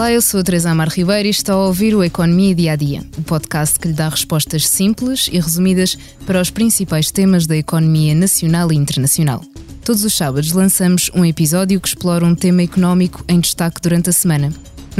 Olá, eu sou a Teresa Amar Ribeiro e estou a ouvir o Economia Dia a Dia, o podcast que lhe dá respostas simples e resumidas para os principais temas da economia nacional e internacional. Todos os sábados lançamos um episódio que explora um tema económico em destaque durante a semana.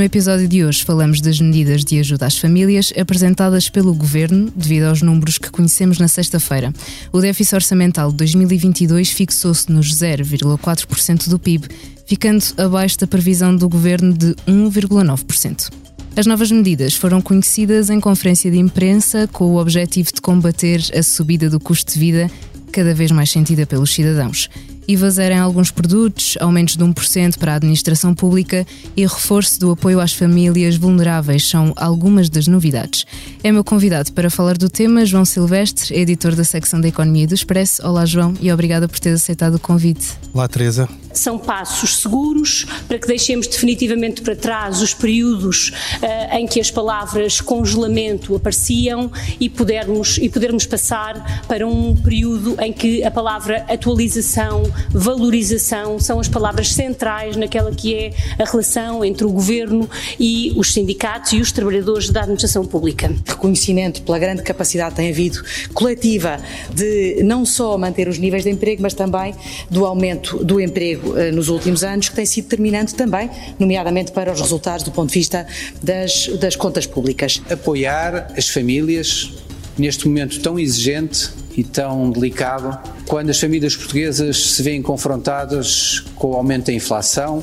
No episódio de hoje falamos das medidas de ajuda às famílias apresentadas pelo Governo devido aos números que conhecemos na sexta-feira. O déficit orçamental de 2022 fixou-se nos 0,4% do PIB, ficando abaixo da previsão do Governo de 1,9%. As novas medidas foram conhecidas em conferência de imprensa com o objetivo de combater a subida do custo de vida cada vez mais sentida pelos cidadãos. IVA zero em alguns produtos, aumentos de 1% para a administração pública e reforço do apoio às famílias vulneráveis são algumas das novidades. É meu convidado para falar do tema João Silvestre, editor da secção da Economia do Expresso. Olá, João, e obrigado por ter aceitado o convite. Olá, Teresa. São passos seguros para que deixemos definitivamente para trás os períodos uh, em que as palavras congelamento apareciam e pudermos, e podermos passar para um período em que a palavra atualização, valorização são as palavras centrais naquela que é a relação entre o governo e os sindicatos e os trabalhadores da administração pública. Reconhecimento pela grande capacidade que tem havido coletiva de não só manter os níveis de emprego, mas também do aumento do emprego nos últimos anos, que tem sido determinante também, nomeadamente para os resultados do ponto de vista das, das contas públicas. Apoiar as famílias neste momento tão exigente e tão delicado, quando as famílias portuguesas se veem confrontadas com o aumento da inflação,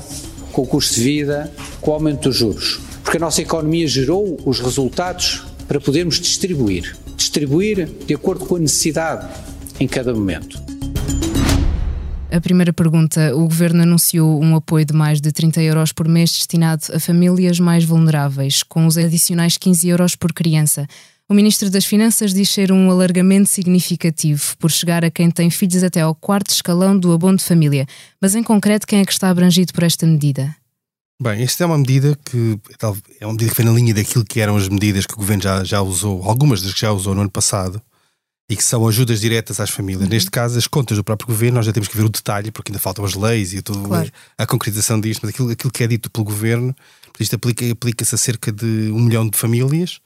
com o custo de vida, com o aumento dos juros. Porque a nossa economia gerou os resultados para podermos distribuir. Distribuir de acordo com a necessidade em cada momento. A primeira pergunta: o governo anunciou um apoio de mais de 30 euros por mês destinado a famílias mais vulneráveis, com os adicionais 15 euros por criança. O Ministro das Finanças diz ser um alargamento significativo, por chegar a quem tem filhos até ao quarto escalão do abono de família. Mas, em concreto, quem é que está abrangido por esta medida? Bem, esta é uma medida que é uma medida que vem na linha daquilo que eram as medidas que o Governo já, já usou, algumas das que já usou no ano passado, e que são ajudas diretas às famílias. Uhum. Neste caso, as contas do próprio Governo, nós já temos que ver o detalhe, porque ainda faltam as leis e tudo, claro. a, concretização disto, mas aquilo, aquilo que é dito pelo Governo, isto aplica-se aplica a cerca de um milhão de famílias,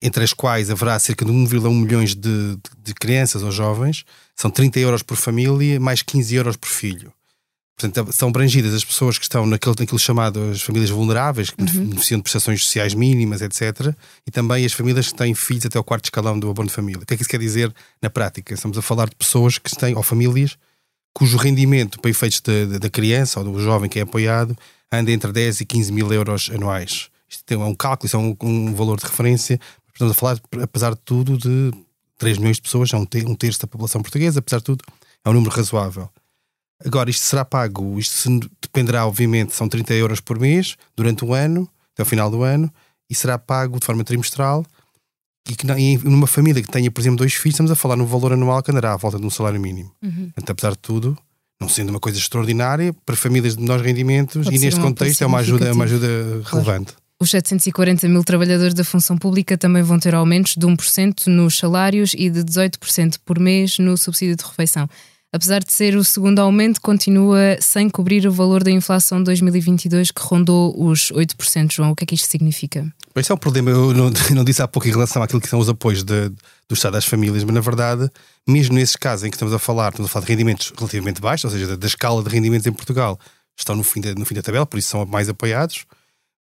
entre as quais haverá cerca de 1,1 milhões de, de, crianças ou jovens, são 30 euros por família, mais 15 euros por filho. Portanto, são abrangidas as pessoas que estão naquele, naquilo chamado as famílias vulneráveis, que uhum. beneficiam de prestações sociais mínimas, etc. E também as famílias que têm filhos até o quarto escalão do abono de família. O que é que isso quer dizer na prática? Estamos a falar de pessoas que têm, ou famílias, cujo rendimento para efeitos da criança ou do jovem que é apoiado anda entre 10 e 15 mil euros anuais. Isto é um cálculo, isso é um, um valor de referência Estamos a falar, apesar de tudo, de 3 milhões de pessoas, é um terço da população portuguesa, apesar de tudo, é um número razoável. Agora, isto será pago, isto dependerá, obviamente, são 30 euros por mês, durante um ano, até o final do ano, e será pago de forma trimestral. E que numa família que tenha, por exemplo, dois filhos, estamos a falar no valor anual que andará à volta de um salário mínimo. Uhum. Portanto, apesar de tudo, não sendo uma coisa extraordinária, para famílias de menores rendimentos, Pode e neste contexto é uma ajuda, é uma ajuda claro. relevante. Os 740 mil trabalhadores da função pública também vão ter aumentos de 1% nos salários e de 18% por mês no subsídio de refeição. Apesar de ser o segundo aumento, continua sem cobrir o valor da inflação de 2022, que rondou os 8%. João, o que é que isto significa? Esse é um problema, eu não, não, disse há pouco em relação àquilo que são os apoios de, do Estado às famílias, mas na verdade, mesmo nesses casos em que estamos a falar, estamos a falar de rendimentos relativamente baixos, ou seja, da, da escala de rendimentos em Portugal, estão no fim, da, no fim da tabela, por isso são mais apoiados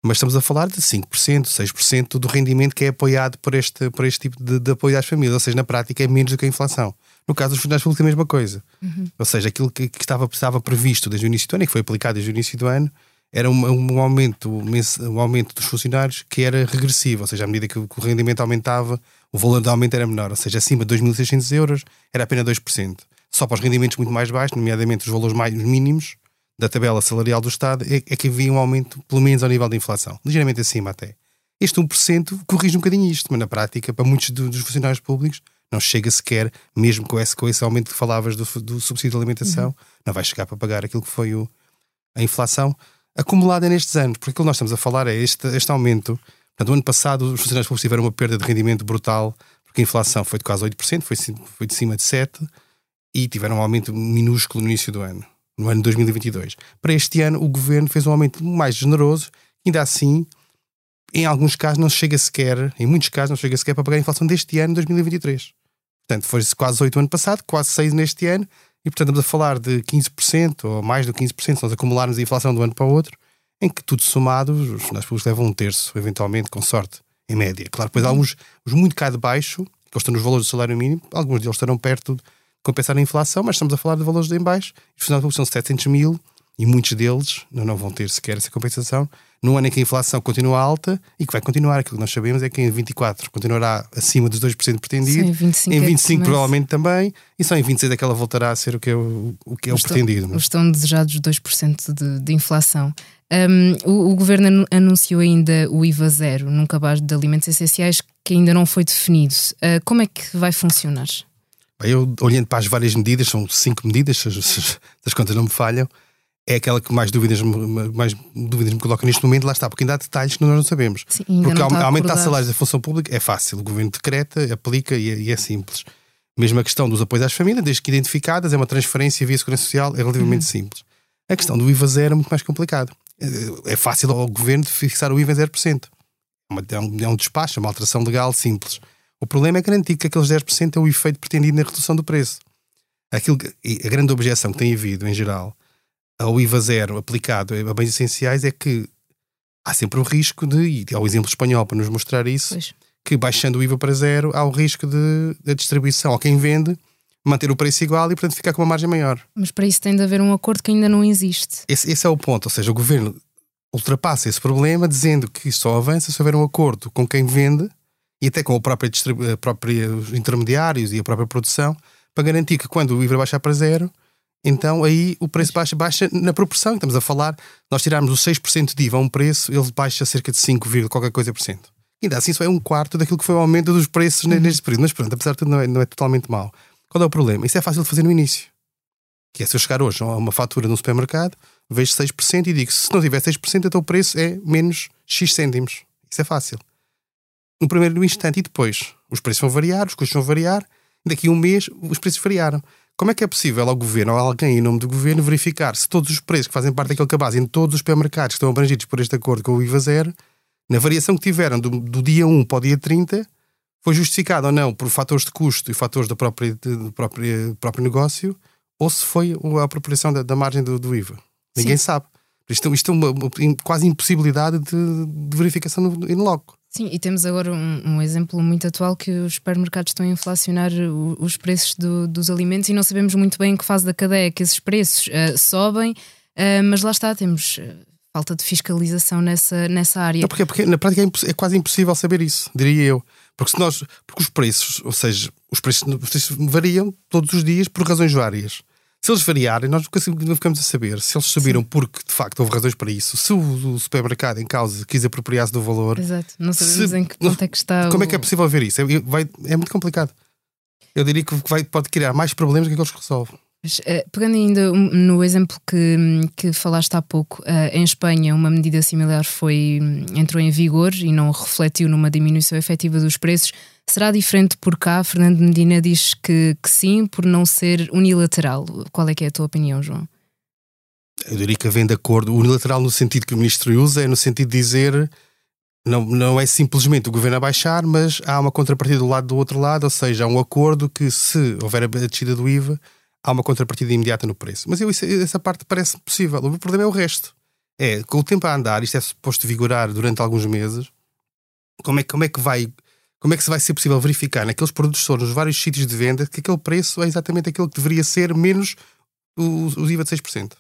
mas estamos a falar de 5%, 6% do rendimento que é apoiado por este, por este tipo de, de, apoio às famílias, ou seja, na prática é menos do que a inflação. No caso dos funcionários públicos é a mesma coisa. Uhum. Ou seja, aquilo que, que, estava, estava previsto desde o início do ano e que foi aplicado desde o início do ano era um, um, aumento, um aumento dos funcionários que era regressivo, ou seja, à medida que o, rendimento aumentava, o valor de aumento era menor, ou seja, acima de 2.600 euros era apenas 2%. Só para os rendimentos muito mais baixos, nomeadamente os valores mais mínimos, da tabela salarial do Estado é, é que havia um aumento, pelo menos ao nível da inflação, ligeiramente acima até. Este 1% corrige um bocadinho isto, mas na prática, para muitos dos funcionários públicos, não chega sequer, mesmo com esse, com esse aumento que falavas do, do subsídio de alimentação, uhum. não vai chegar para pagar aquilo que foi o, a inflação acumulada nestes anos. Porque aquilo que nós estamos a falar é este, este aumento. Portanto, o ano passado os funcionários públicos tiveram uma perda de rendimento brutal, porque a inflação foi de quase 8%, foi, foi de cima de 7%, e tiveram um aumento minúsculo no início do ano no ano de 2022. Para este ano, o governo fez um aumento mais generoso, Ainda assim, em alguns casos não chega sequer, em muitos casos não chega sequer para pagar a inflação deste ano, 2023. Portanto, foi quase 8 ano passado, quase 6 neste ano, e portanto estamos a falar de 15% ou mais do 15% se nós acumularmos a inflação de um ano para o outro, em que tudo somado, os funcionários públicos levam um terço, eventualmente, com sorte, em média. Claro, depois há alguns os muito cá de baixo, que estão nos valores do salário mínimo, alguns deles estarão perto de compensar a inflação, mas estamos a falar de valores de em baixo, os funcionários públicos são 700 mil, e muitos deles não vão ter sequer essa compensação, num ano em que a inflação continua alta e que vai continuar. Aquilo que nós sabemos é que em 24 continuará acima dos 2% pretendido, Sim, 25 em é 25 que provavelmente também, e só em 26 é que ela voltará a ser o que é o, o, que é o pretendido. não é? Os tão desejados 2% de, de inflação. Um, o, o governo anu- anunciou ainda o IVA zero num cabaz de alimentos essenciais que ainda não foi definido. Uh, como é que vai funcionar? Bem, Eu, olhando para as várias medidas, são cinco medidas, se, as- se as contas não me falham, é aquela que mais dúvidas, me- mais dúvidas me coloca neste momento, lá está, porque ainda há detalhes que nós não sabemos. Sim, porque não aumentar salários da função pública é fácil, o governo decreta, aplica e é, e é simples. Mesmo a questão dos apoios às famílias, desde que identificadas, é uma transferência via Segurança Social, é relativamente simples. A questão do IVA zero é muito mais complicado. É é fácil ao governo fixar o IVA em 0%. É uma- É um, é um despacho, é uma alteração legal simples. O problema é garantir que aqueles 10% é o efeito pretendido na redução do preço. Aquilo a grande objeção que tem havido, em geral, ao IVA zero aplicado a bens essenciais é que há sempre o risco de, e há o exemplo espanhol para nos mostrar isso, Pois. que baixando o IVA para zero há o risco de da distribuição a quem vende manter o preço igual e, portanto, ficar com uma margem maior. Mas para isso tem de haver um acordo que ainda não existe. Esse, esse é o ponto, ou seja, o governo ultrapassa esse problema dizendo que só avança se houver um acordo com quem vende e até com a própria, distribu- a própria os intermediários e a própria produção para garantir que quando o IVA baixar para zero, então aí o preço baixa, baixa na proporção. Estamos a falar, nós tirarmos os 6% de IVA a um preço, ele baixa cerca de 5, vírgula qualquer coisa por cento. Ainda assim, só é um quarto daquilo que foi o aumento dos preços ne- neste período. Mas pronto, apesar de tudo, não é, não é totalmente mau. Qual é o problema? Isso é fácil de fazer no início. Que é se eu chegar hoje a uma fatura no supermercado, vejo 6% e digo: se não tiver 6%, então o preço é menos X cêntimos. Isso é fácil. No primeiro instante e depois, os preços vão variar, os custos vão variar, daqui a um mês os preços variaram. Como é que é possível ao governo ou a alguém em nome do governo verificar se todos os preços que fazem parte daquele cabaz em todos os supermercados que estão abrangidos por este acordo com o IVA zero, na variação que tiveram do, do dia 1 para o dia 30, foi justificado ou não por fatores de custo e fatores do próprio, do próprio, do próprio negócio, ou se foi a apropriação da, da margem do, do IVA. Ninguém sabe. Isto, isto é uma, uma quase impossibilidade de, de verificação no, in loco. Sim, e temos agora um, um exemplo muito atual que os supermercados estão a inflacionar o- os preços do- dos alimentos e não sabemos muito bem em que fase da cadeia que esses preços ah, sobem, ah, mas lá está, temos ah, falta de fiscalização nessa, nessa área. Não, porque, porque na prática é, é quase impossível saber isso, diria eu. Porque se nós, porque os preços, ou seja, os preços, os preços variam todos os dias por razões várias. Se eles variarem, nós nunca nunca ficamos a saber se eles subiram porque de facto houve razões para isso. Se o, o supermercado em causa quis apropriar-se do valor, Exato, não sabemos Se- em que ponto é que está. como o- é que é possível ver isso? É, vai- é muito complicado. Eu diria que vai, pode criar mais problemas do que aqueles que resolve. Mas, eh, pegando ainda no exemplo que, que falaste há pouco, eh, em Espanha uma medida similar foi hum, entrou em vigor e não refletiu numa diminuição efetiva dos preços. Será diferente por cá? Fernando Medina diz que, que sim, por não ser unilateral. Qual é que é a tua opinião, João? Eu diria que havendo acordo unilateral no sentido que o ministro usa, é no sentido de dizer não, não é simplesmente o governo a baixar, mas há uma contrapartida do lado do outro lado, ou seja, há um acordo que se houver a descida do IVA, há uma contrapartida imediata no preço. Mas eu, essa parte parece possível. O problema é o resto. É, com o tempo a andar, isto é suposto vigorar durante alguns meses, como é, como é que vai. Como é que se vai ser possível verificar naqueles produtos todos, nos vários sítios de venda, que aquele preço é exatamente aquele que deveria ser, menos o, o IVA de 6%?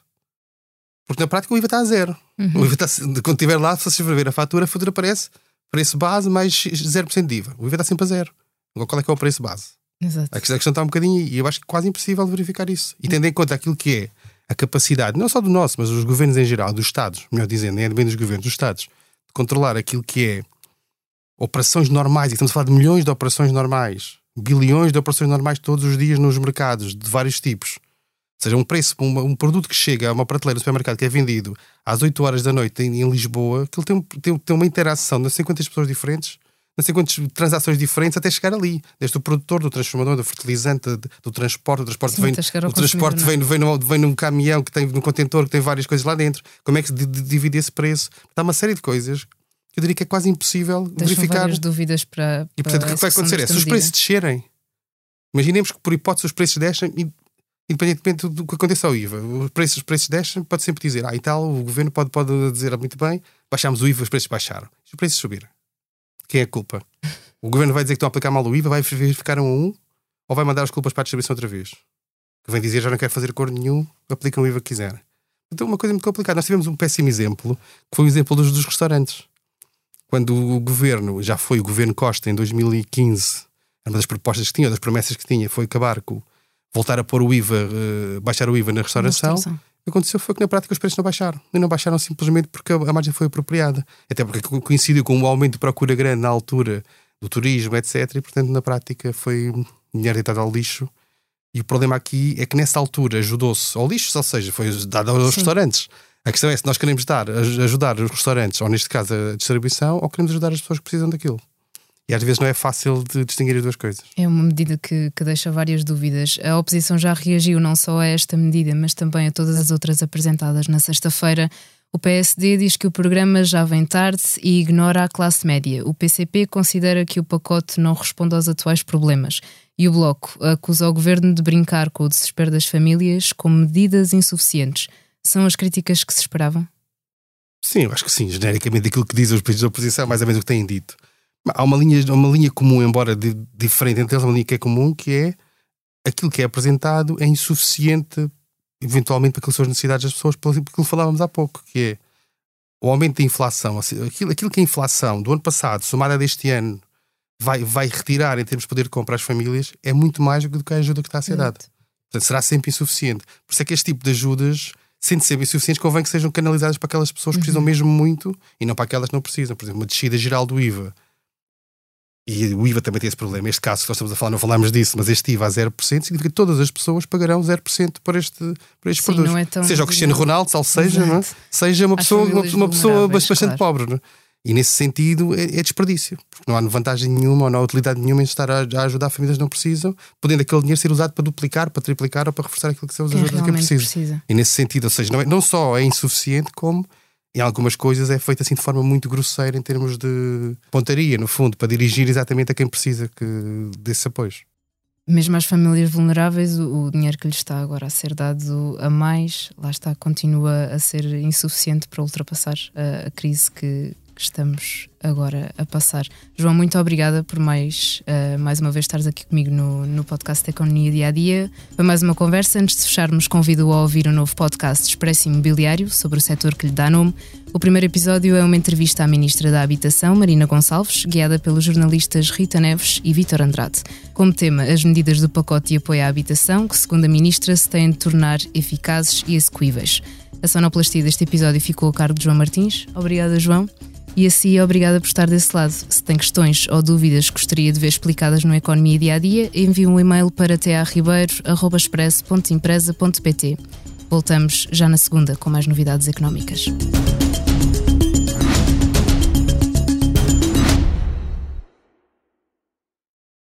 Porque na prática o IVA está a zero. Uhum. O IVA está, quando estiver lá, se vocês for ver a fatura, a fatura aparece preço base mais 0% de IVA. O IVA está sempre a zero. Agora, qual é que é o preço base? Exato. A questão, está um bocadinho. E eu acho que é quase impossível verificar isso. E tendo em conta aquilo que é a capacidade, não só do nosso, mas dos governos em geral, dos Estados, melhor dizendo, nem é bem dos governos, dos Estados, de controlar aquilo que é operações normais, e estamos a falar de milhões de operações normais, bilhões de operações normais todos os dias nos mercados, de vários tipos. Ou seja, um preço, um, um produto que chega a uma prateleira do supermercado que é vendido às 8 horas da noite em, em Lisboa, que ele tem, tem, tem uma interação de 50 pessoas diferentes não sei quantas transações diferentes até chegar ali. Desde o produtor, do transformador, do fertilizante, do transporte, o transporte, Sim, vem, o transporte vem, vem, num, vem num caminhão que tem num contentor que tem várias coisas lá dentro. Como é que se divide esse preço? Há uma série de coisas que eu diria que é quase impossível Deixam verificar. várias dúvidas para. E portanto, o que vai acontecer é, se os preços descerem, imaginemos que por hipótese os preços descem, independentemente do que aconteça ao IVA, os preços, os preços descem, pode sempre dizer, ah, e tal, o governo pode, pode dizer muito bem, baixámos o IVA, os preços baixaram. Os preços subirem, quem é a culpa? O governo vai dizer que estão a aplicar mal o IVA, vai verificar um a um, ou vai mandar as culpas para a distribuição outra vez? Que vem dizer já não quer fazer acordo nenhum, aplicam o IVA que quiserem. Então, uma coisa muito complicada. Nós tivemos um péssimo exemplo, que foi o exemplo dos, dos restaurantes. Quando o governo, já foi o governo Costa em 2015, uma das propostas que tinha, das promessas que tinha, foi acabar com voltar a pôr o IVA, uh, baixar o IVA na restauração. Na restauração. O que aconteceu foi que na prática os preços não baixaram. E não baixaram simplesmente porque a margem foi apropriada. Até porque coincidiu com um aumento de procura grande na altura do turismo, etc. E portanto, na prática, foi dinheiro deitado ao lixo. E o problema aqui é que nessa altura ajudou-se ao lixo, ou seja, foi dado aos Sim. restaurantes. A questão é se nós queremos dar, ajudar os restaurantes, ou neste caso a distribuição, ou queremos ajudar as pessoas que precisam daquilo. E às vezes não é fácil de distinguir as duas coisas. É uma medida que, que, deixa várias dúvidas. A oposição já reagiu não só a esta medida, mas também a todas as outras apresentadas na sexta-feira. O PSD diz que o programa já vem tarde e ignora a classe média. O PCP considera que o pacote não responde aos atuais problemas. E o Bloco acusa o governo de brincar com o desespero das famílias com medidas insuficientes. São as críticas que se esperavam? Sim, eu acho que sim. Genericamente, aquilo que dizem os países da oposição é mais ou menos o que têm dito. Há uma linha, uma linha comum, embora de, diferente entre eles, uma linha que é comum, que é aquilo que é apresentado é insuficiente, eventualmente, para aquelas suas necessidades das pessoas, pelo que falávamos há pouco, que é o aumento da inflação, aquilo, aquilo que a inflação do ano passado, somada deste ano, vai, vai retirar em termos de poder de compra às famílias, é muito mais do que a ajuda que está a ser dada. Portanto, será sempre insuficiente. Por isso é que este tipo de ajudas, sendo sempre insuficientes, convém que sejam canalizadas para aquelas pessoas que precisam uhum. mesmo muito e não para aquelas que não precisam. Por exemplo, uma descida geral do IVA e o IVA também tem esse problema. Este caso que nós estamos a falar, não falámos disso, mas este IVA a 0% significa que todas as pessoas pagarão 0% por, este, por estes Sim, produtos. É seja o Cristiano Ronaldo, tal seja, não é? seja uma pessoa, uma, uma pessoa bastante claro. pobre. Não é? E nesse sentido é, é, desperdício, porque não há vantagem nenhuma ou não há utilidade nenhuma em estar a, a, ajudar famílias que não precisam, podendo aquele dinheiro ser usado para duplicar, para triplicar ou para reforçar aquilo que são as ajudas que é preciso. Precisa. E nesse sentido, ou seja, não, é, não só é insuficiente, como em algumas coisas é feito assim de forma muito grosseira em termos de pontaria, no fundo, para dirigir exatamente a quem precisa que, desses apoios. Mesmo às famílias vulneráveis, o, dinheiro que lhes está agora a ser dado a mais, lá está, continua a ser insuficiente para ultrapassar a crise que, que estamos agora a passar. João, muito obrigada por mais, uh, mais uma vez estares aqui comigo no, no podcast Economia Dia a Dia. Foi mais uma conversa. Antes de fecharmos, convido-o a ouvir o um novo podcast Expresso Imobiliário sobre o setor que lhe dá nome. O primeiro episódio é uma entrevista à Ministra da Habitação, Marina Gonçalves, guiada pelos jornalistas Rita Neves e Vítor Andrade. Como tema, as medidas do pacote de apoio à habitação, que, segundo a Ministra, se têm de tornar eficazes e execuíveis. A sonoplastia deste episódio ficou a cargo de João Martins. Obrigada, João. E assim, obrigada por estar desse lado. Se tem questões ou dúvidas que gostaria de ver explicadas no Economia Dia a Dia, envie um e-mail para tearribeiro.express.empresa.pt. Voltamos já na segunda com mais novidades económicas.